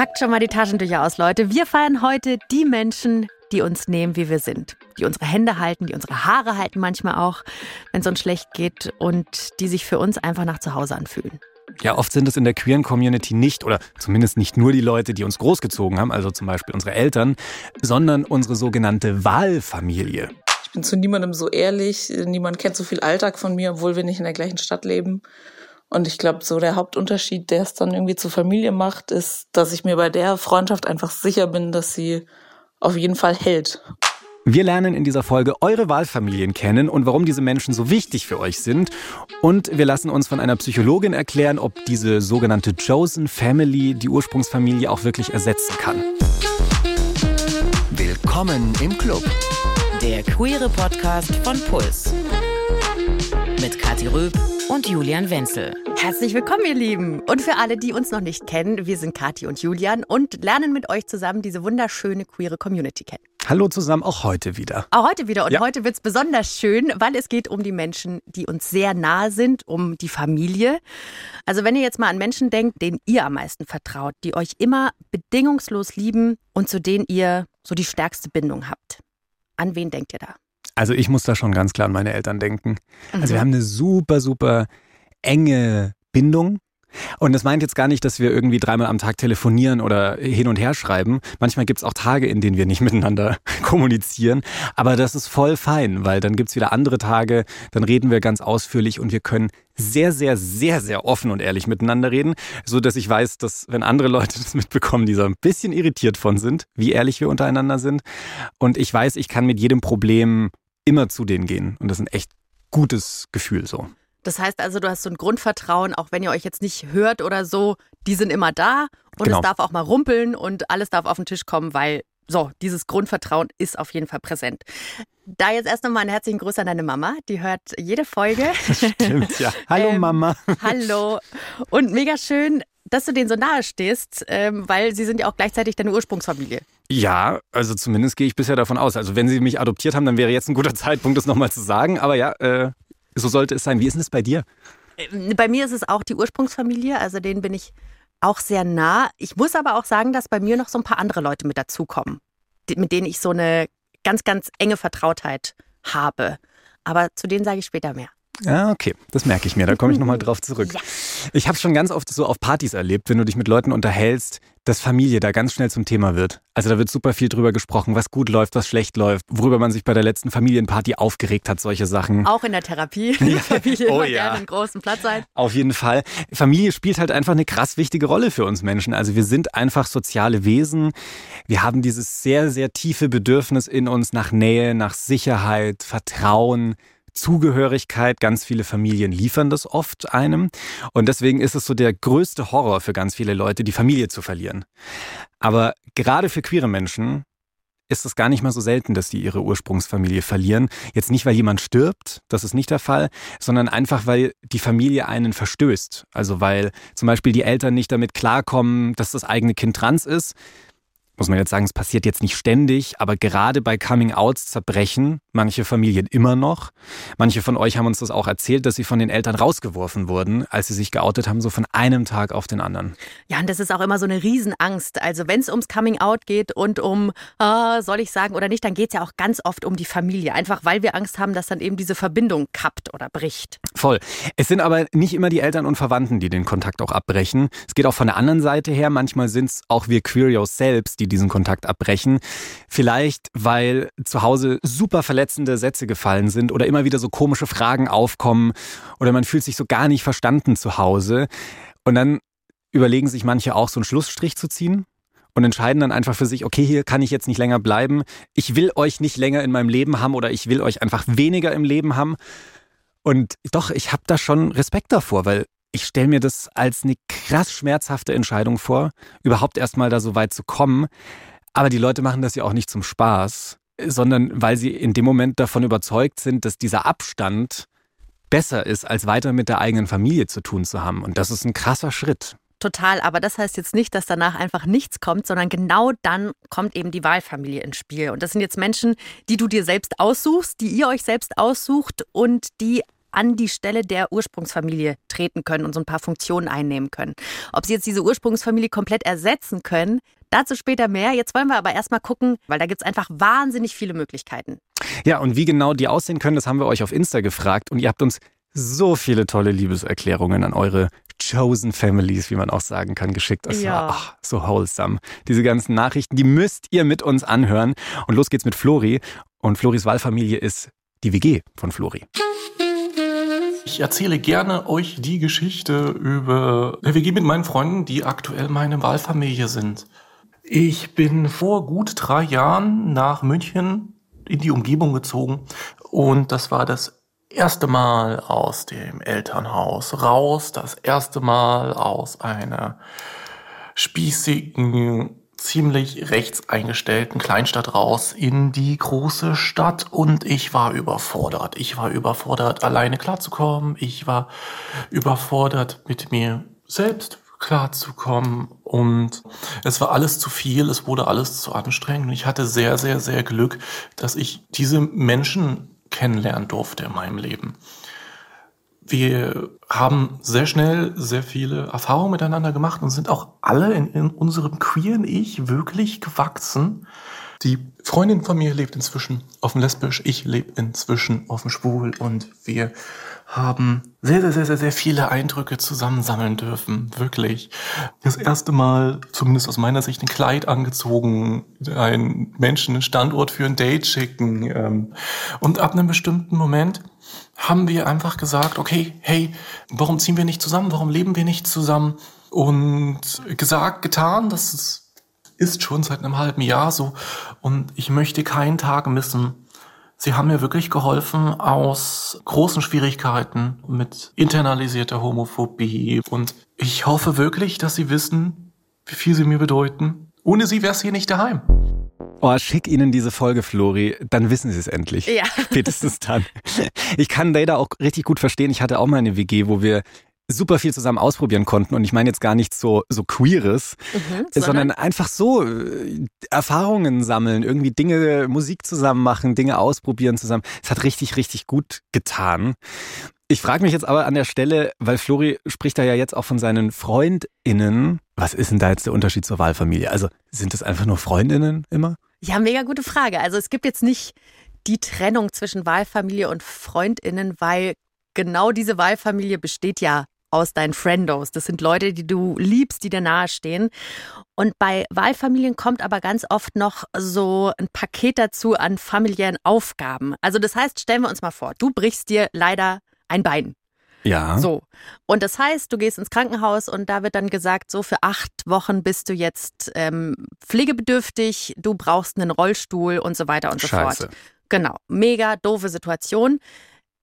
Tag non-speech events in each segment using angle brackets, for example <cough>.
Packt schon mal die Taschentücher aus, Leute. Wir feiern heute die Menschen, die uns nehmen, wie wir sind. Die unsere Hände halten, die unsere Haare halten manchmal auch, wenn es uns schlecht geht und die sich für uns einfach nach zu Hause anfühlen. Ja, oft sind es in der queeren Community nicht oder zumindest nicht nur die Leute, die uns großgezogen haben, also zum Beispiel unsere Eltern, sondern unsere sogenannte Wahlfamilie. Ich bin zu niemandem so ehrlich, niemand kennt so viel Alltag von mir, obwohl wir nicht in der gleichen Stadt leben. Und ich glaube, so der Hauptunterschied, der es dann irgendwie zur Familie macht, ist, dass ich mir bei der Freundschaft einfach sicher bin, dass sie auf jeden Fall hält. Wir lernen in dieser Folge eure Wahlfamilien kennen und warum diese Menschen so wichtig für euch sind. Und wir lassen uns von einer Psychologin erklären, ob diese sogenannte Chosen Family die Ursprungsfamilie auch wirklich ersetzen kann. Willkommen im Club. Der queere Podcast von Puls. Mit Kathi Röb und Julian Wenzel. Herzlich willkommen, ihr Lieben. Und für alle, die uns noch nicht kennen, wir sind Kathi und Julian und lernen mit euch zusammen diese wunderschöne queere Community kennen. Hallo zusammen, auch heute wieder. Auch heute wieder. Und Ja. heute wird es besonders schön, weil es geht um die Menschen, die uns sehr nahe sind, um die Familie. Also wenn ihr jetzt mal an Menschen denkt, denen ihr am meisten vertraut, die euch immer bedingungslos lieben und zu denen ihr so die stärkste Bindung habt. An wen denkt ihr da? Also ich muss da schon ganz klar an meine Eltern denken. Also Mhm. wir haben eine super, super enge Bindung. Und das meint jetzt gar nicht, dass wir irgendwie dreimal am Tag telefonieren oder hin und her schreiben. Manchmal gibt's auch Tage, in denen wir nicht <laughs> miteinander kommunizieren. Aber das ist voll fein, weil dann gibt's wieder andere Tage, dann reden wir ganz ausführlich und wir können sehr, sehr, sehr, sehr offen und ehrlich miteinander reden, so dass ich weiß, dass wenn andere Leute <laughs> das mitbekommen, die so ein bisschen irritiert von sind, wie ehrlich wir untereinander sind. Und ich weiß, ich kann mit jedem Problem immer zu denen gehen. Und das ist ein echt gutes Gefühl so. Das heißt also, du hast so ein Grundvertrauen, auch wenn ihr euch jetzt nicht hört oder so, die sind immer da und Genau. es darf auch mal rumpeln und alles darf auf den Tisch kommen, weil so, dieses Grundvertrauen ist auf jeden Fall präsent. Da jetzt erst nochmal einen herzlichen Gruß an deine Mama, die hört jede Folge. <laughs> Stimmt, ja. Hallo <laughs> Ähm, Mama. Hallo. Und mega schön, dass du denen so nahe stehst, ähm, weil sie sind ja auch gleichzeitig deine Ursprungsfamilie. Ja, also zumindest gehe ich bisher davon aus. Also wenn Sie mich adoptiert haben, dann wäre jetzt ein guter Zeitpunkt, das nochmal zu sagen. Aber ja, äh, so sollte es sein. Wie ist denn es bei dir? Ähm, Bei mir ist es auch die Ursprungsfamilie, also denen bin ich auch sehr nah. Ich muss aber auch sagen, dass bei mir noch so ein paar andere Leute mit dazukommen, mit denen ich so eine ganz, ganz enge Vertrautheit habe. Aber zu denen sage ich später mehr. Ja, okay, das merke ich mir. Da komme ich nochmal drauf zurück. <laughs> Ja. Ich habe schon ganz oft so auf Partys erlebt, wenn du dich mit Leuten unterhältst, dass Familie da ganz schnell zum Thema wird. Also da wird super viel drüber gesprochen, was gut läuft, was schlecht läuft, worüber man sich bei der letzten Familienparty aufgeregt hat, solche Sachen. Auch in der Therapie. <laughs> Die Familie Oh immer ja. gerne einen großen Platz ein. Auf jeden Fall. Familie spielt halt einfach eine krass wichtige Rolle für uns Menschen. Also wir sind einfach soziale Wesen. Wir haben dieses sehr, sehr tiefe Bedürfnis in uns nach Nähe, nach Sicherheit, Vertrauen. Zugehörigkeit, ganz viele Familien liefern das oft einem. Und deswegen ist es so der größte Horror für ganz viele Leute, die Familie zu verlieren. Aber gerade für queere Menschen ist es gar nicht mal so selten, dass die ihre Ursprungsfamilie verlieren. Jetzt nicht, weil jemand stirbt, das ist nicht der Fall, sondern einfach, weil die Familie einen verstößt. Also weil zum Beispiel die Eltern nicht damit klarkommen, dass das eigene Kind trans ist. Muss man jetzt sagen, es passiert jetzt nicht ständig, aber gerade bei Coming-Outs zerbrechen manche Familien immer noch. Manche von euch haben uns das auch erzählt, dass sie von den Eltern rausgeworfen wurden, als sie sich geoutet haben, so von einem Tag auf den anderen. Ja, und das ist auch immer so eine Riesenangst. Also wenn es ums Coming Out geht und um, ah, soll ich sagen oder nicht, dann geht es ja auch ganz oft um die Familie. Einfach weil wir Angst haben, dass dann eben diese Verbindung kappt oder bricht. Voll. Es sind aber nicht immer die Eltern und Verwandten, die den Kontakt auch abbrechen. Es geht auch von der anderen Seite her. Manchmal sind es auch wir Queerios selbst, die diesen Kontakt abbrechen. Vielleicht, weil zu Hause super verletzende Sätze gefallen sind oder immer wieder so komische Fragen aufkommen oder man fühlt sich so gar nicht verstanden zu Hause. Und dann überlegen sich manche auch, so einen Schlussstrich zu ziehen und entscheiden dann einfach für sich, okay, hier kann ich jetzt nicht länger bleiben. Ich will euch nicht länger in meinem Leben haben oder ich will euch einfach weniger im Leben haben. Und doch, ich habe da schon Respekt davor, weil ich stelle mir das als eine krass schmerzhafte Entscheidung vor, überhaupt erstmal da so weit zu kommen. Aber die Leute machen das ja auch nicht zum Spaß, sondern weil sie in dem Moment davon überzeugt sind, dass dieser Abstand besser ist, als weiter mit der eigenen Familie zu tun zu haben. Und das ist ein krasser Schritt. Total, aber das heißt jetzt nicht, dass danach einfach nichts kommt, sondern genau dann kommt eben die Wahlfamilie ins Spiel. Und das sind jetzt Menschen, die du dir selbst aussuchst, die ihr euch selbst aussucht und die an die Stelle der Ursprungsfamilie treten können und so ein paar Funktionen einnehmen können. Ob sie jetzt diese Ursprungsfamilie komplett ersetzen können, dazu später mehr. Jetzt wollen wir aber erstmal gucken, weil da gibt es einfach wahnsinnig viele Möglichkeiten. Ja, und wie genau die aussehen können, das haben wir euch auf Insta gefragt und ihr habt uns so viele tolle Liebeserklärungen an eure Chosen Families, wie man auch sagen kann, geschickt. Das ja. war ach, so wholesome. Diese ganzen Nachrichten, die müsst ihr mit uns anhören. Und los geht's mit Flori. Und Floris Wahlfamilie ist die WG von Flori. Ich erzähle gerne euch die Geschichte über der WG mit meinen Freunden, die aktuell meine Wahlfamilie sind. Ich bin vor gut drei Jahren nach München in die Umgebung gezogen und das war das erste Mal aus dem Elternhaus raus, das erste Mal aus einer spießigen, ziemlich rechts eingestellten Kleinstadt raus in die große Stadt und ich war überfordert. Ich war überfordert, alleine klarzukommen. Ich war überfordert, mit mir selbst klarzukommen und es war alles zu viel, es wurde alles zu anstrengend ich hatte sehr, sehr, sehr Glück, dass ich diese Menschen kennenlernen durfte in meinem Leben. Wir haben sehr schnell sehr viele Erfahrungen miteinander gemacht und sind auch alle in, in unserem queeren Ich wirklich gewachsen. Die Freundin von mir lebt inzwischen offen lesbisch, ich lebe inzwischen offen schwul und wir haben sehr, sehr, sehr, sehr, sehr viele Eindrücke zusammensammeln dürfen. Wirklich. Das erste Mal, zumindest aus meiner Sicht, ein Kleid angezogen, einen Menschen einen Standort für ein Date schicken. Ähm, und ab einem bestimmten Moment haben wir einfach gesagt, okay, hey, warum ziehen wir nicht zusammen? Warum leben wir nicht zusammen? Und gesagt, getan, das ist, schon seit einem halben Jahr so. Und ich möchte keinen Tag missen, Sie haben mir wirklich geholfen aus großen Schwierigkeiten mit internalisierter Homophobie. Und ich hoffe wirklich, dass Sie wissen, wie viel Sie mir bedeuten. Ohne Sie wäre es hier nicht daheim. Oh, schick Ihnen diese Folge, Flori, dann wissen Sie es endlich. Ja. <laughs> Spätestens dann. Ich kann Data auch richtig gut verstehen. Ich hatte auch mal eine WG, wo wir super viel zusammen ausprobieren konnten. Und ich meine jetzt gar nichts so, so Queeres, mhm, sondern, sondern, einfach so äh, Erfahrungen sammeln, irgendwie Dinge, Musik zusammen machen, Dinge ausprobieren zusammen. Es hat richtig, richtig gut getan. Ich frage mich jetzt aber an der Stelle, weil Flori spricht da ja jetzt auch von seinen FreundInnen. Was ist denn da jetzt der Unterschied zur Wahlfamilie? Also sind es einfach nur FreundInnen immer? Ja, mega gute Frage. Also es gibt jetzt nicht die Trennung zwischen Wahlfamilie und FreundInnen, weil genau diese Wahlfamilie besteht ja aus deinen Friendos. Das sind Leute, die du liebst, die dir nahestehen. Und bei Wahlfamilien kommt aber ganz oft noch so ein Paket dazu an familiären Aufgaben. Also das heißt, stellen wir uns mal vor, du brichst dir leider ein Bein. Ja. So. Und das heißt, du gehst ins Krankenhaus und da wird dann gesagt, so für acht Wochen bist du jetzt ähm, pflegebedürftig, du brauchst einen Rollstuhl und so weiter und so Scheiße. fort. Genau. Mega doofe Situation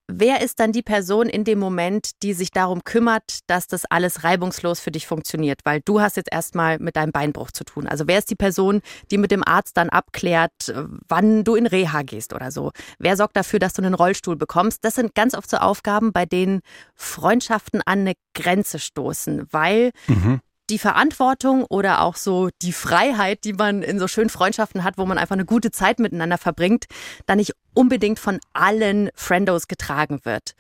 wer ist dann die Person in dem Moment, die sich darum kümmert, dass das alles reibungslos für dich funktioniert? Weil du hast jetzt erstmal mit deinem Beinbruch zu tun. Also wer ist die Person, die mit dem Arzt dann abklärt, wann du in Reha gehst oder so? Wer sorgt dafür, dass du einen Rollstuhl bekommst? Das sind ganz oft so Aufgaben, bei denen Freundschaften an eine Grenze stoßen, weil mhm die Verantwortung oder auch so die Freiheit, die man in so schönen Freundschaften hat, wo man einfach eine gute Zeit miteinander verbringt, dann nicht unbedingt von allen Friendos getragen wird.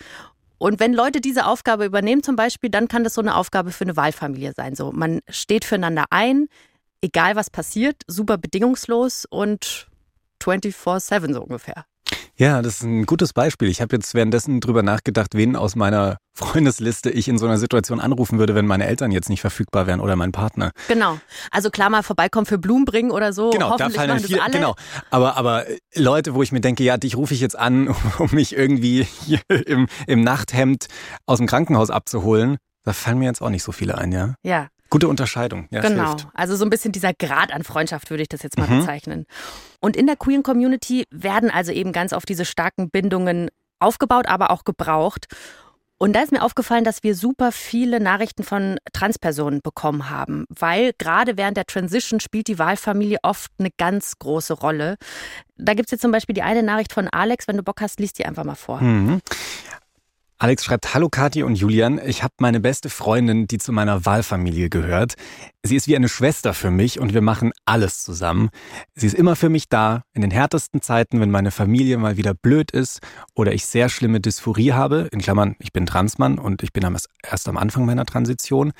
Und wenn Leute diese Aufgabe übernehmen zum Beispiel, dann kann das so eine Aufgabe für eine Wahlfamilie sein. So, man steht füreinander ein, egal was passiert, super bedingungslos und 24-7 so ungefähr. Ja, das ist ein gutes Beispiel. Ich habe jetzt währenddessen drüber nachgedacht, wen aus meiner Freundesliste ich in so einer Situation anrufen würde, wenn meine Eltern jetzt nicht verfügbar wären oder mein Partner. Genau. Also klar mal vorbeikommen für Blumen bringen oder so. Genau, da fallen dann viele, genau. Aber, aber Leute, wo ich mir denke, ja, dich rufe ich jetzt an, <laughs> um mich irgendwie hier im, im Nachthemd aus dem Krankenhaus abzuholen. Da fallen mir jetzt auch nicht so viele ein, ja? Ja. Gute Unterscheidung, ja. Genau. Also so ein bisschen dieser Grad an Freundschaft würde ich das jetzt mal mhm. bezeichnen. Und in der queeren Community werden also eben ganz oft diese starken Bindungen aufgebaut, aber auch gebraucht. Und da ist mir aufgefallen, dass wir super viele Nachrichten von Transpersonen bekommen haben, weil gerade während der Transition spielt die Wahlfamilie oft eine ganz große Rolle. Da gibt es jetzt zum Beispiel die eine Nachricht von Alex, wenn du Bock hast, liest die einfach mal vor. Mhm. Alex schreibt, hallo Kathi und Julian, ich habe meine beste Freundin, die zu meiner Wahlfamilie gehört. Sie ist wie eine Schwester für mich und wir machen alles zusammen. Sie ist immer für mich da, in den härtesten Zeiten, wenn meine Familie mal wieder blöd ist oder ich sehr schlimme Dysphorie habe, in Klammern, ich bin Transmann und ich bin erst am Anfang meiner Transition.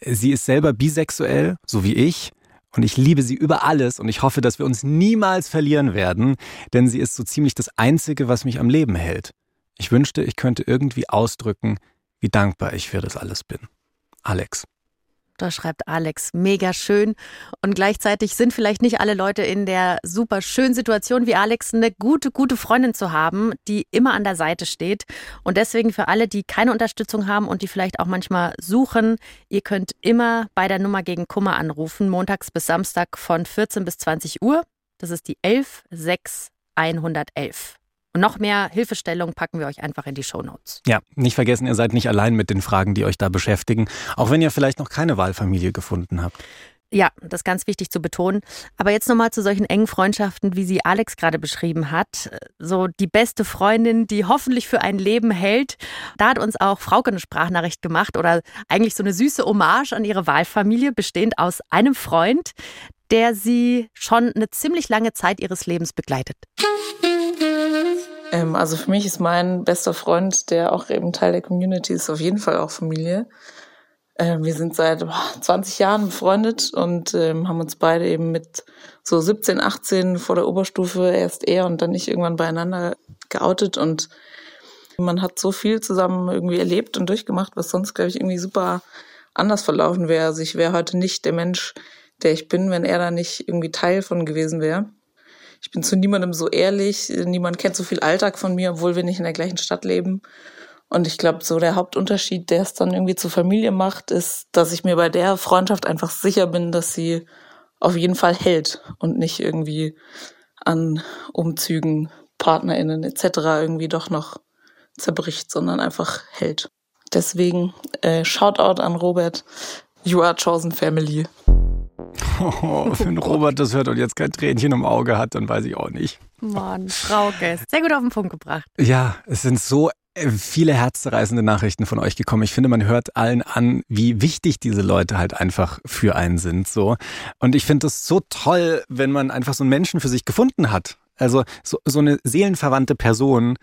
Sie ist selber bisexuell, so wie ich. Und ich liebe sie über alles und ich hoffe, dass wir uns niemals verlieren werden, denn sie ist so ziemlich das Einzige, was mich am Leben hält. Ich wünschte, ich könnte irgendwie ausdrücken, wie dankbar ich für das alles bin. Alex. Da schreibt Alex, mega schön. Und gleichzeitig sind vielleicht nicht alle Leute in der super schönen Situation wie Alex, eine gute, gute Freundin zu haben, die immer an der Seite steht. Und deswegen für alle, die keine Unterstützung haben und die vielleicht auch manchmal suchen, ihr könnt immer bei der Nummer gegen Kummer anrufen, montags bis Samstag von 14 bis 20 Uhr. Das ist die 11 6 111. Und noch mehr Hilfestellung packen wir euch einfach in die Shownotes. Ja, nicht vergessen, ihr seid nicht allein mit den Fragen, die euch da beschäftigen, auch wenn ihr vielleicht noch keine Wahlfamilie gefunden habt. Ja, das ist ganz wichtig zu betonen. Aber jetzt nochmal zu solchen engen Freundschaften, wie sie Alex gerade beschrieben hat. So die beste Freundin, die hoffentlich für ein Leben hält. Da hat uns auch Frauke eine Sprachnachricht gemacht oder eigentlich so eine süße Hommage an ihre Wahlfamilie, bestehend aus einem Freund, der sie schon eine ziemlich lange Zeit ihres Lebens begleitet. Ähm, also für mich ist mein bester Freund, der auch eben Teil der Community ist, auf jeden Fall auch Familie. Ähm, wir sind seit boah, 20 Jahren befreundet und ähm, haben uns beide eben mit so 17, 18 vor der Oberstufe erst er und dann ich irgendwann beieinander geoutet und man hat so viel zusammen irgendwie erlebt und durchgemacht, was sonst, glaube ich, irgendwie super anders verlaufen wäre. Also ich wäre heute nicht der Mensch, der ich bin, wenn er da nicht irgendwie Teil von gewesen wäre ich bin zu niemandem so ehrlich, niemand kennt so viel Alltag von mir, obwohl wir nicht in der gleichen Stadt leben. Und ich glaube, so der Hauptunterschied, der es dann irgendwie zur Familie macht, ist, dass ich mir bei der Freundschaft einfach sicher bin, dass sie auf jeden Fall hält und nicht irgendwie an Umzügen, PartnerInnen etc. irgendwie doch noch zerbricht, sondern einfach hält. Deswegen äh, Shoutout an Robert. You are chosen family. Oh, wenn Robert das hört und jetzt kein Tränchen im Auge hat, dann weiß ich auch nicht. Mann, Frauke, sehr gut auf den Punkt gebracht. Ja, es sind so äh, viele herzzerreißende Nachrichten von euch gekommen. Ich finde, man hört allen an, wie wichtig diese Leute halt einfach für einen sind, so. Und ich finde es so toll, wenn man einfach so einen Menschen für sich gefunden hat. Also so, so eine seelenverwandte Person.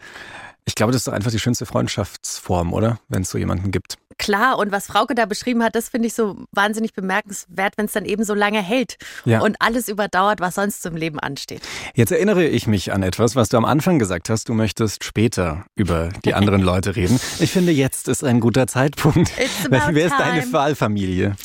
Ich glaube, das ist doch einfach die schönste Freundschaftsform, oder? Wenn es so jemanden gibt klar. Und was Frauke da beschrieben hat, das finde ich so wahnsinnig bemerkenswert, wenn es dann eben so lange hält ja. und alles überdauert, was sonst zum Leben ansteht. Jetzt erinnere ich mich an etwas, was du am Anfang gesagt hast. Du möchtest später über die anderen <laughs> Leute reden. Ich finde, jetzt ist ein guter Zeitpunkt. <laughs> Wer ist deine Wahlfamilie?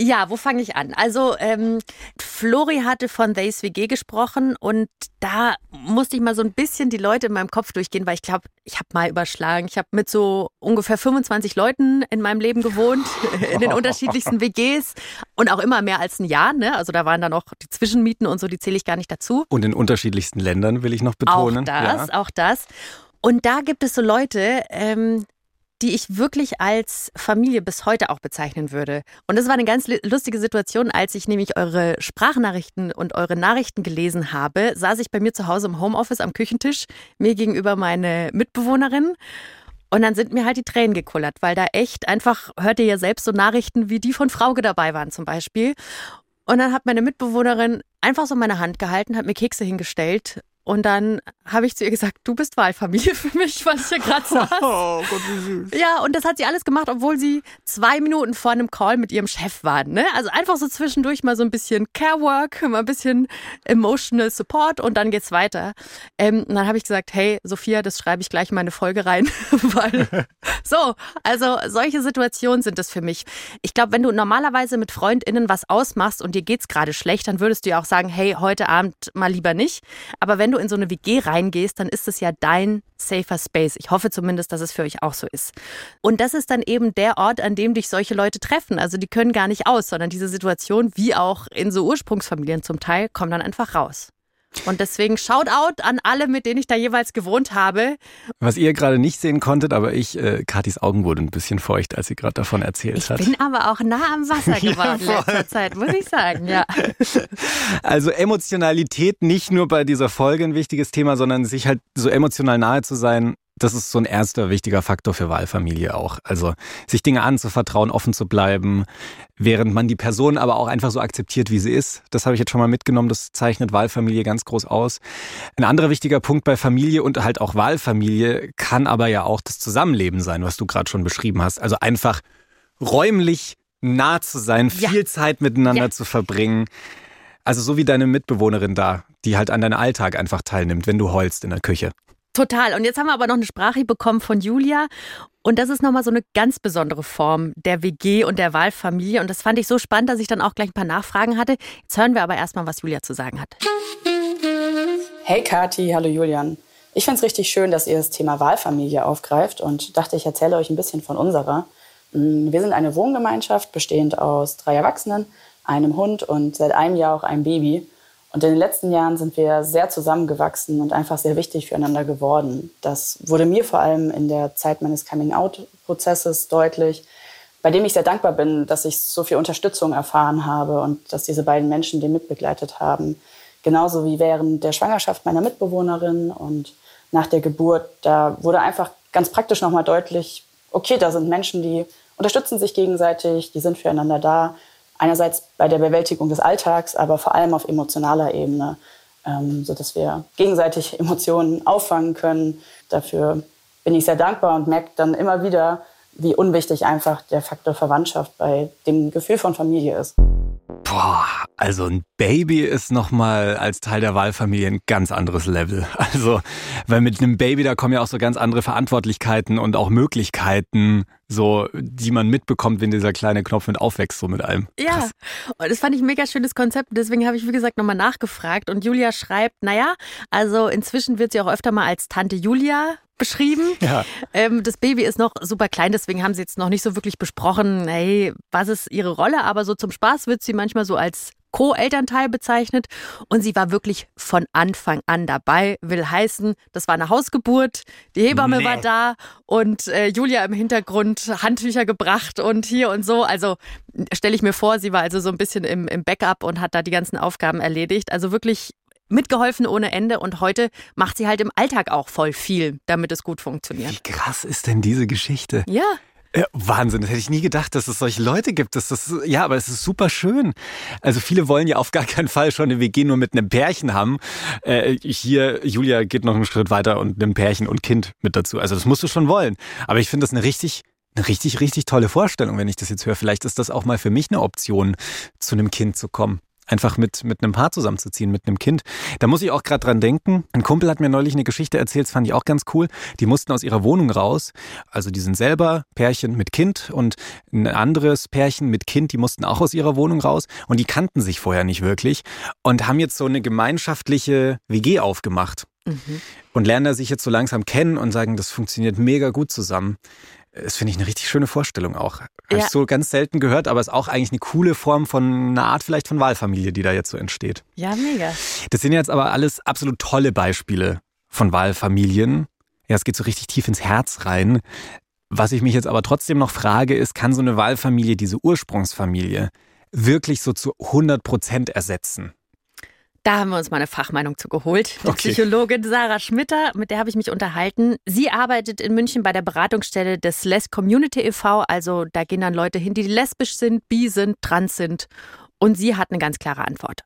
Ja, wo fange ich an? Also, ähm, Flori hatte von Theys WG gesprochen und da musste ich mal so ein bisschen die Leute in meinem Kopf durchgehen, weil ich glaube, ich habe mal überschlagen. Ich habe mit so ungefähr 25 Leuten in meinem Leben gewohnt, <laughs> in den unterschiedlichsten WGs und auch immer mehr als ein Jahr. Ne? Also da waren dann auch die Zwischenmieten und so, die zähle ich gar nicht dazu. Und in unterschiedlichsten Ländern will ich noch betonen. Auch das, ja. auch das. Und da gibt es so Leute, ähm, die ich wirklich als Familie bis heute auch bezeichnen würde. Und das war eine ganz lustige Situation, als ich nämlich eure Sprachnachrichten und eure Nachrichten gelesen habe, saß ich bei mir zu Hause im Homeoffice am Küchentisch, mir gegenüber meine Mitbewohnerin. Und dann sind mir halt die Tränen gekullert, weil da echt einfach, hört ihr ja selbst so Nachrichten wie die von Frauke dabei waren zum Beispiel. Und dann hat meine Mitbewohnerin einfach so meine Hand gehalten, hat mir Kekse hingestellt und dann habe ich zu ihr gesagt, du bist Wahlfamilie <laughs> für mich, weil ich hier gerade <laughs> saß. Oh Gott, wie süß. Ja, und das hat sie alles gemacht, obwohl sie zwei Minuten vor einem Call mit ihrem Chef waren. Ne? Also einfach so zwischendurch mal so ein bisschen Care-Work, mal ein bisschen Emotional Support und dann geht's weiter. Ähm, und dann habe ich gesagt, hey, Sophia, das schreibe ich gleich in meine Folge rein. <laughs> weil so, also solche Situationen sind das für mich. Ich glaube, wenn du normalerweise mit FreundInnen was ausmachst und dir geht's gerade schlecht, dann würdest du ja auch sagen, hey, heute Abend mal lieber nicht. Aber wenn du in so eine WG reingehst, dann ist es ja dein safer Space. Ich hoffe zumindest, dass es für euch auch so ist. Und das ist dann eben der Ort, an dem dich solche Leute treffen. Also die können gar nicht aus, sondern diese Situation, wie auch in so Ursprungsfamilien zum Teil, kommt dann einfach raus. Und deswegen Shoutout an alle, mit denen ich da jeweils gewohnt habe. Was ihr gerade nicht sehen konntet, aber ich, äh, Katis Augen wurden ein bisschen feucht, als sie gerade davon erzählt ich hat. Ich bin aber auch nah am Wasser <laughs> geworden ja, in letzter Zeit, muss ich sagen, ja. <laughs> Also Emotionalität nicht nur bei dieser Folge ein wichtiges Thema, sondern sich halt so emotional nahe zu sein, das ist so ein erster wichtiger Faktor für Wahlfamilie auch. Also sich Dinge anzuvertrauen, offen zu bleiben, während man die Person aber auch einfach so akzeptiert, wie sie ist. Das habe ich jetzt schon mal mitgenommen. Das zeichnet Wahlfamilie ganz groß aus. Ein anderer wichtiger Punkt bei Familie und halt auch Wahlfamilie kann aber ja auch das Zusammenleben sein, was du gerade schon beschrieben hast. Also einfach räumlich nah zu sein, viel ja. Zeit miteinander ja. zu verbringen. Also so wie deine Mitbewohnerin da, die halt an deinem Alltag einfach teilnimmt, wenn du heulst in der Küche. Total. Und jetzt haben wir aber noch eine Sprache bekommen von Julia. Und das ist nochmal so eine ganz besondere Form der WG und der Wahlfamilie. Und das fand ich so spannend, dass ich dann auch gleich ein paar Nachfragen hatte. Jetzt hören wir aber erstmal, was Julia zu sagen hat. Hey Kati, hallo Julian. Ich finde es richtig schön, dass ihr das Thema Wahlfamilie aufgreift und dachte, ich erzähle euch ein bisschen von unserer. Mm, wir sind eine Wohngemeinschaft bestehend aus drei Erwachsenen, einem Hund und seit einem Jahr auch einem Baby. Und in den letzten Jahren sind wir sehr zusammengewachsen und einfach sehr wichtig füreinander geworden. Das wurde mir vor allem in der Zeit meines Coming-out-Prozesses deutlich, bei dem ich sehr dankbar bin, dass ich so viel Unterstützung erfahren habe und dass diese beiden Menschen den mitbegleitet haben. Genauso wie während der Schwangerschaft meiner Mitbewohnerin und nach der Geburt. Da wurde einfach ganz praktisch nochmal deutlich, okay, da sind Menschen, die unterstützen sich gegenseitig, die sind füreinander da einerseits bei der Bewältigung des Alltags, aber vor allem auf emotionaler Ebene, ähm, sodass wir gegenseitig <laughs> Emotionen auffangen können. Dafür bin ich sehr dankbar und merke dann immer wieder, wie unwichtig einfach der Faktor Verwandtschaft bei dem Gefühl von Familie ist. Boah, also ein Baby ist nochmal als Teil der Wahlfamilie ein ganz anderes Level. <laughs> Also, weil mit einem Baby, da kommen ja auch so ganz andere Verantwortlichkeiten und auch Möglichkeiten, so, die man mitbekommt, wenn dieser kleine Knopf mit aufwächst, so mit allem. Ja, und das fand ich ein mega schönes Konzept. Deswegen habe ich, wie gesagt, nochmal nachgefragt. Und Julia schreibt, naja, also inzwischen wird sie auch öfter mal als Tante Julia beschrieben. <laughs> Ja. Ähm, das Baby ist noch super klein, deswegen haben sie jetzt noch nicht so wirklich besprochen, hey, was ist ihre Rolle? Aber so zum Spaß wird sie manchmal so als Co-Elternteil bezeichnet und sie war wirklich von Anfang an dabei. Will heißen, das war eine Hausgeburt, die Hebamme nee. war da und äh, Julia im Hintergrund Handtücher gebracht und hier und so. Also stelle ich mir vor, sie war also so ein bisschen im, im Backup und hat da die ganzen Aufgaben erledigt. Also wirklich mitgeholfen ohne Ende und heute macht sie halt im Alltag auch voll viel, damit es gut funktioniert. Wie krass ist denn diese Geschichte? Ja. Ja, Wahnsinn, das hätte ich nie gedacht, dass es solche Leute gibt. Das, das, ja, aber es ist super schön. Also viele wollen ja auf gar keinen Fall schon eine WG nur mit einem Pärchen haben. Äh, hier, Julia geht noch einen Schritt weiter und einem Pärchen und Kind mit dazu. Also das musst du schon wollen. Aber ich finde das eine richtig, eine richtig, richtig tolle Vorstellung, wenn ich das jetzt höre. Vielleicht ist das auch mal für mich eine Option, zu einem Kind zu kommen einfach mit, mit einem Paar zusammenzuziehen, mit einem Kind. Da muss ich auch gerade dran denken. Ein Kumpel hat mir neulich eine Geschichte erzählt, das fand ich auch ganz cool. Die mussten aus ihrer Wohnung raus. Also die sind selber Pärchen mit Kind und ein anderes Pärchen mit Kind, die mussten auch aus ihrer Wohnung raus und die kannten sich vorher nicht wirklich und haben jetzt so eine gemeinschaftliche WG aufgemacht. Mhm. Und lernen da sich jetzt so langsam kennen und sagen, das funktioniert mega gut zusammen. Das finde ich eine richtig schöne Vorstellung auch. Habe ja. ich so ganz selten gehört, aber ist auch eigentlich eine coole Form von einer Art vielleicht von Wahlfamilie, die da jetzt so entsteht. Ja, mega. Das sind jetzt aber alles absolut tolle Beispiele von Wahlfamilien. Ja, es geht so richtig tief ins Herz rein. Was ich mich jetzt aber trotzdem noch frage, ist, kann so eine Wahlfamilie, diese Ursprungsfamilie, wirklich so zu 100 Prozent ersetzen? Da haben wir uns mal eine Fachmeinung zu geholt. Die okay. Psychologin Sarah Schmitter, mit der habe ich mich unterhalten. Sie arbeitet in München bei der Beratungsstelle des Les Community e.V. Also da gehen dann Leute hin, die lesbisch sind, bi sind, trans sind. Und sie hat eine ganz klare Antwort.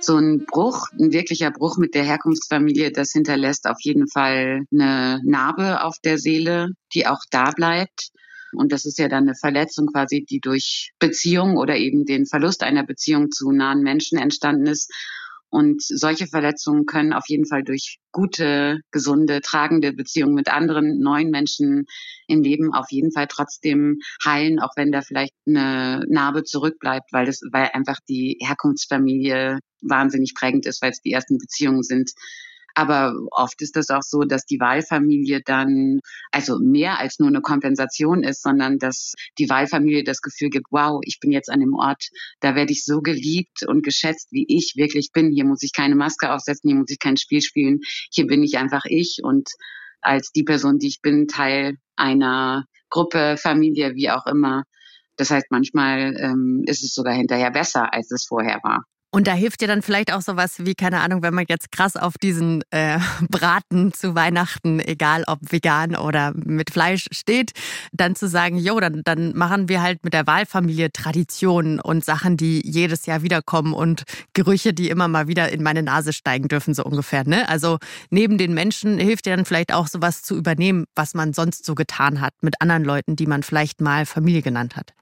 So ein Bruch, ein wirklicher Bruch mit der Herkunftsfamilie, das hinterlässt auf jeden Fall eine Narbe auf der Seele, die auch da bleibt. Und das ist ja dann eine Verletzung quasi, die durch Beziehung oder eben den Verlust einer Beziehung zu nahen Menschen entstanden ist. Und solche Verletzungen können auf jeden Fall durch gute, gesunde, tragende Beziehungen mit anderen neuen Menschen im Leben auf jeden Fall trotzdem heilen, auch wenn da vielleicht eine Narbe zurückbleibt, weil das, weil einfach die Herkunftsfamilie wahnsinnig prägend ist, weil es die ersten Beziehungen sind, aber oft ist das auch so, dass die Wahlfamilie dann also mehr als nur eine Kompensation ist, sondern dass die Wahlfamilie das Gefühl gibt, wow, ich bin jetzt an dem Ort, da werde ich so geliebt und geschätzt, wie ich wirklich bin. Hier muss ich keine Maske aufsetzen, hier muss ich kein Spiel spielen, hier bin ich einfach ich und als die Person, die ich bin, Teil einer Gruppe, Familie, wie auch immer. Das heißt, manchmal ähm, ist es sogar hinterher besser, als es vorher war. Und da hilft dir dann vielleicht auch sowas wie, keine Ahnung, wenn man jetzt krass auf diesen äh, <laughs> Braten zu Weihnachten, egal ob vegan oder mit Fleisch steht, dann zu sagen, jo, dann, dann machen wir halt mit der Wahlfamilie Traditionen und Sachen, die jedes Jahr wiederkommen und Gerüche, die immer mal wieder in meine Nase steigen dürfen, so ungefähr. Ne? Also neben den Menschen hilft dir dann vielleicht auch sowas zu übernehmen, was man sonst so getan hat mit anderen Leuten, die man vielleicht mal Familie genannt hat.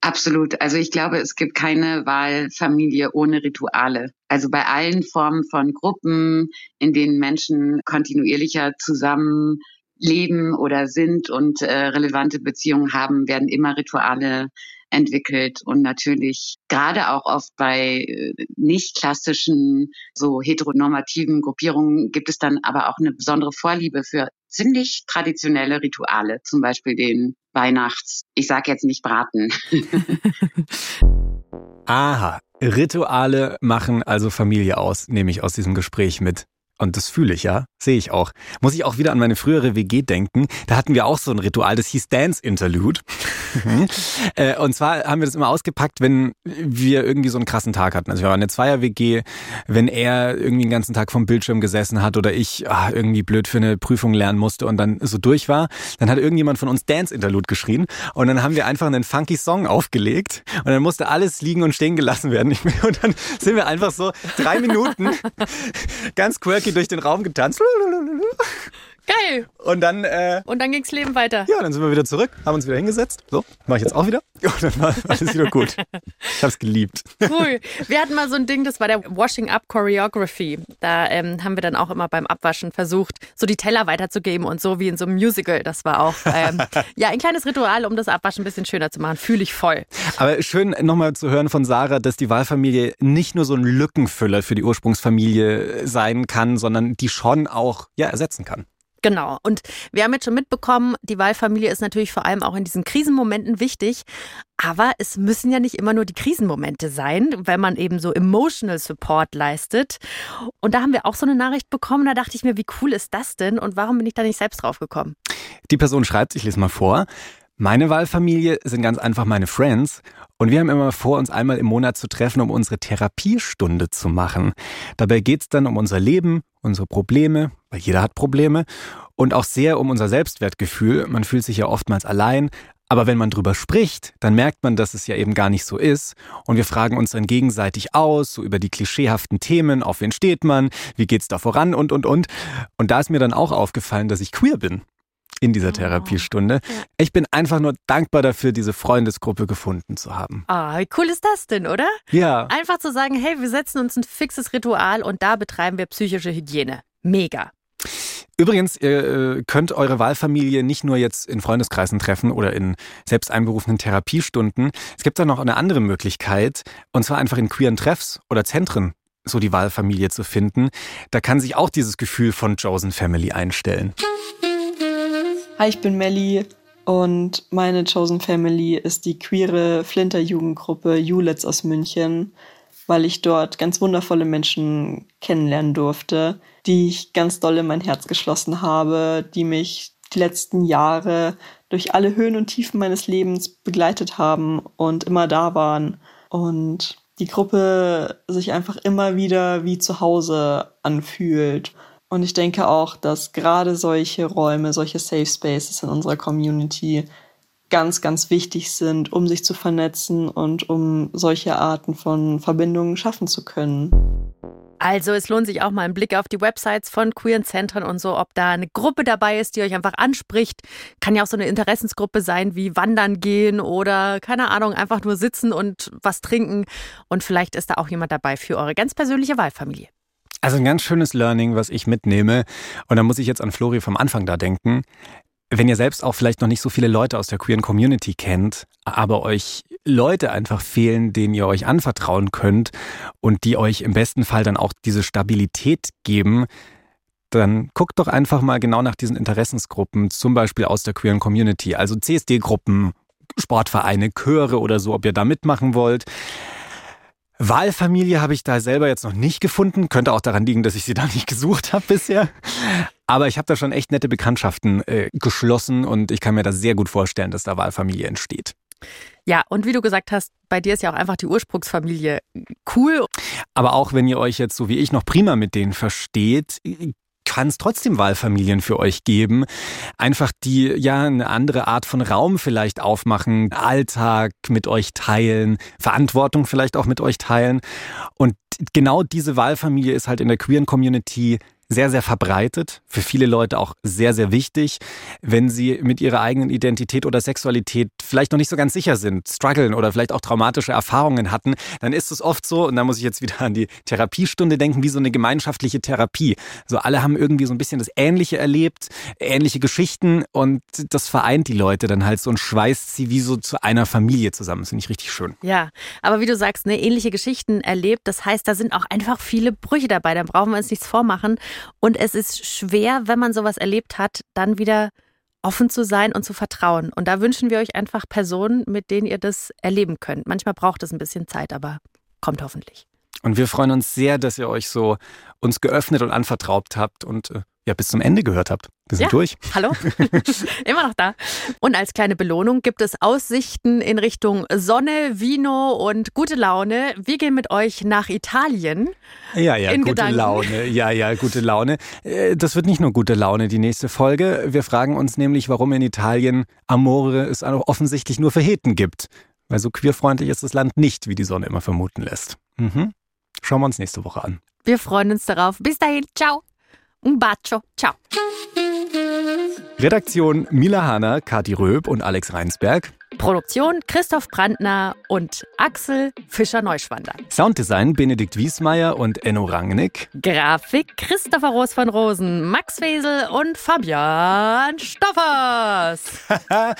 Absolut. Also ich glaube, es gibt keine Wahlfamilie ohne Rituale. Also bei allen Formen von Gruppen, in denen Menschen kontinuierlicher zusammen leben oder sind und äh, relevante Beziehungen haben, werden immer Rituale entwickelt und natürlich gerade auch oft bei äh, nicht klassischen, so heteronormativen Gruppierungen gibt es dann aber auch eine besondere Vorliebe für ziemlich traditionelle Rituale, zum Beispiel den Weihnachts, ich sage jetzt nicht Braten. <laughs> Aha, Rituale machen also Familie aus, nehme ich aus diesem Gespräch mit. Und das fühle ich ja, sehe ich auch. Muss ich auch wieder an meine frühere WG denken. Da hatten wir auch so ein Ritual, das hieß Dance Interlude. <laughs> Äh, und zwar haben wir das immer ausgepackt, wenn wir irgendwie so einen krassen Tag hatten. Also wir waren eine Zweier-WG, wenn er irgendwie den ganzen Tag vom Bildschirm gesessen hat oder ich ach, irgendwie blöd für eine Prüfung lernen musste und dann so durch war, dann hat irgendjemand von uns Dance Interlude geschrien und dann haben wir einfach einen funky Song aufgelegt und dann musste alles liegen und stehen gelassen werden. <laughs> Und dann sind wir einfach so drei Minuten <laughs> ganz quirky durch den Raum getanzt. Geil. Und dann. Äh, und dann ging's Leben weiter. Ja, dann sind wir wieder zurück, haben uns wieder hingesetzt. So, mache ich jetzt auch wieder. <laughs> Und dann war alles wieder gut. Ich hab's geliebt. Cool. <laughs> Wir hatten mal so ein Ding, das war der Washing Up Choreography. Da ähm, haben wir dann auch immer beim Abwaschen versucht, so die Teller weiterzugeben und so wie in so einem Musical. Das war auch ähm, <laughs> ja ein kleines Ritual, um das Abwaschen ein bisschen schöner zu machen. Fühle ich voll. Aber schön nochmal zu hören von Sarah, dass die Wahlfamilie nicht nur so ein Lückenfüller für die Ursprungsfamilie sein kann, sondern die schon auch ja ersetzen kann. Genau. Und wir haben jetzt schon mitbekommen, die Wahlfamilie ist natürlich vor allem auch in diesen Krisenmomenten wichtig. Aber es müssen ja nicht immer nur die Krisenmomente sein, wenn man eben so emotional Support leistet. Und da haben wir auch so eine Nachricht bekommen. Da dachte ich mir, wie cool ist das denn? Und warum bin ich da nicht selbst drauf gekommen? Die Person schreibt, ich lese mal vor. Meine Wahlfamilie sind ganz einfach meine Friends und wir haben immer vor, uns einmal im Monat zu treffen, um unsere Therapiestunde zu machen. Dabei geht es dann um unser Leben, unsere Probleme, weil jeder hat Probleme, und auch sehr um unser Selbstwertgefühl. Man fühlt sich ja oftmals allein, aber wenn man drüber spricht, dann merkt man, dass es ja eben gar nicht so ist. Und wir fragen uns dann gegenseitig aus, so über die klischeehaften Themen, auf wen steht man, wie geht's da voran und, und, und. Und da ist mir dann auch aufgefallen, dass ich queer bin in dieser oh. Therapiestunde. Ich bin einfach nur dankbar dafür, diese Freundesgruppe gefunden zu haben. Ah, wie cool ist das denn, oder? Ja. Einfach zu sagen, hey, wir setzen uns ein fixes Ritual und da betreiben wir psychische Hygiene. Mega. Übrigens, ihr äh, könnt eure Wahlfamilie nicht nur jetzt in Freundeskreisen treffen oder in selbst einberufenen Therapiestunden. Es gibt da noch eine andere Möglichkeit, und zwar einfach in queeren Treffs oder Zentren so die Wahlfamilie zu finden. Da kann sich auch dieses Gefühl von Chosen Family einstellen. Hi, ich bin Melli und meine Chosen Family ist die queere Flinter-Jugendgruppe Julets aus München, weil ich dort ganz wundervolle Menschen kennenlernen durfte, die ich ganz doll in mein Herz geschlossen habe, die mich die letzten Jahre durch alle Höhen und Tiefen meines Lebens begleitet haben und immer da waren. Und die Gruppe sich einfach immer wieder wie zu Hause anfühlt und ich denke auch, dass gerade solche Räume, solche Safe Spaces in unserer Community ganz, ganz wichtig sind, um sich zu vernetzen und um solche Arten von Verbindungen schaffen zu können. Also es lohnt sich auch mal ein Blick auf die Websites von queeren Zentren und so, ob da eine Gruppe dabei ist, die euch einfach anspricht. Kann ja auch so eine Interessensgruppe sein, wie Wandern gehen oder keine Ahnung, einfach nur sitzen und was trinken. Und vielleicht ist da auch jemand dabei für eure ganz persönliche Wahlfamilie. Also ein ganz schönes Learning, was ich mitnehme. Und da muss ich jetzt an Flori vom Anfang da denken. Wenn ihr selbst auch vielleicht noch nicht so viele Leute aus der queeren Community kennt, aber euch Leute einfach fehlen, denen ihr euch anvertrauen könnt und die euch im besten Fall dann auch diese Stabilität geben, dann guckt doch einfach mal genau nach diesen Interessensgruppen, zum Beispiel aus der queeren Community, also CSD-Gruppen, Sportvereine, Chöre oder so, ob ihr da mitmachen wollt. Wahlfamilie habe ich da selber jetzt noch nicht gefunden. Könnte auch daran liegen, dass ich sie da nicht gesucht habe bisher. Aber ich habe da schon echt nette Bekanntschaften äh, geschlossen und ich kann mir da sehr gut vorstellen, dass da Wahlfamilie entsteht. Ja, und wie du gesagt hast, bei dir ist ja auch einfach die Ursprungsfamilie cool. Aber auch wenn ihr euch jetzt so wie ich noch prima mit denen versteht, kann es trotzdem Wahlfamilien für euch geben. Einfach die ja eine andere Art von Raum vielleicht aufmachen, Alltag mit euch teilen, Verantwortung vielleicht auch mit euch teilen. Und genau diese Wahlfamilie ist halt in der queeren Community sehr, sehr verbreitet, für viele Leute auch sehr, sehr wichtig, wenn sie mit ihrer eigenen Identität oder Sexualität vielleicht noch nicht so ganz sicher sind, strugglen oder vielleicht auch traumatische Erfahrungen hatten, dann ist es oft so, und da muss ich jetzt wieder an die Therapiestunde denken, wie so eine gemeinschaftliche Therapie. So alle haben irgendwie so ein bisschen das Ähnliche erlebt, ähnliche Geschichten und das vereint die Leute dann halt so und schweißt sie wie so zu einer Familie zusammen. Das finde ich richtig schön. Ja, aber wie du sagst, ne, ähnliche Geschichten erlebt, das heißt, da sind auch einfach viele Brüche dabei, dann brauchen wir uns nichts vormachen. Und es ist schwer, wenn man sowas erlebt hat, dann wieder offen zu sein und zu vertrauen. Und da wünschen wir euch einfach Personen, mit denen ihr das erleben könnt. Manchmal braucht es ein bisschen Zeit, aber kommt hoffentlich. Und wir freuen uns sehr, dass ihr euch so uns geöffnet und anvertraut habt und äh, ja bis zum Ende gehört habt. Wir sind ja, durch. <laughs> Hallo, <laughs> immer noch da. Und als kleine Belohnung gibt es Aussichten in Richtung Sonne, Vino und gute Laune. Wir gehen mit euch nach Italien. Ja, ja, gute Gedanken. Laune. Ja, ja, gute Laune. Äh, Das wird nicht nur gute Laune, die nächste Folge. Wir fragen uns nämlich, warum in Italien Amore es auch offensichtlich nur für Heten gibt. Weil so queerfreundlich ist das Land nicht, wie die Sonne immer vermuten lässt. Mhm. Schauen wir uns nächste Woche an. Wir freuen uns darauf. Bis dahin, ciao. Un bacio, ciao. Redaktion Mila Hanna, Kati Röb und Alex Reinsberg. Produktion Christoph Brandner und Axel Fischer-Neuschwander. Sounddesign Benedikt Wiesmeier und Enno Rangnick. Grafik Christopher Roos von Rosen, Max Wesel und Fabian Stoffers. <laughs>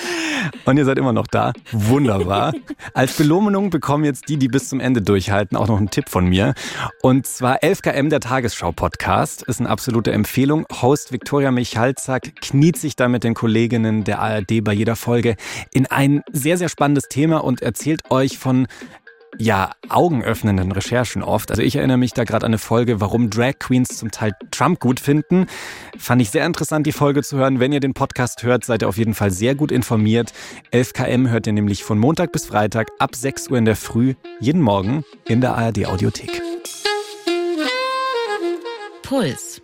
Und ihr seid immer noch da. Wunderbar. <laughs> Als Belohnung bekommen jetzt die, die bis zum Ende durchhalten, auch noch einen Tipp von mir. Und zwar 11KM, der Tagesschau-Podcast. Ist eine absolute Empfehlung. Host Viktoria Michalzack kniet sich da mit den Kolleginnen der ARD bei jeder Folge in ein sehr, sehr spannendes Thema und erzählt euch von ja, augenöffnenden Recherchen oft. Also ich erinnere mich da gerade an eine Folge, warum Drag Queens zum Teil Trump gut finden. Fand ich sehr interessant, die Folge zu hören. Wenn ihr den Podcast hört, seid ihr auf jeden Fall sehr gut informiert. 11KM hört ihr nämlich von Montag bis Freitag ab 6 Uhr in der Früh jeden Morgen in der ARD Audiothek. Puls.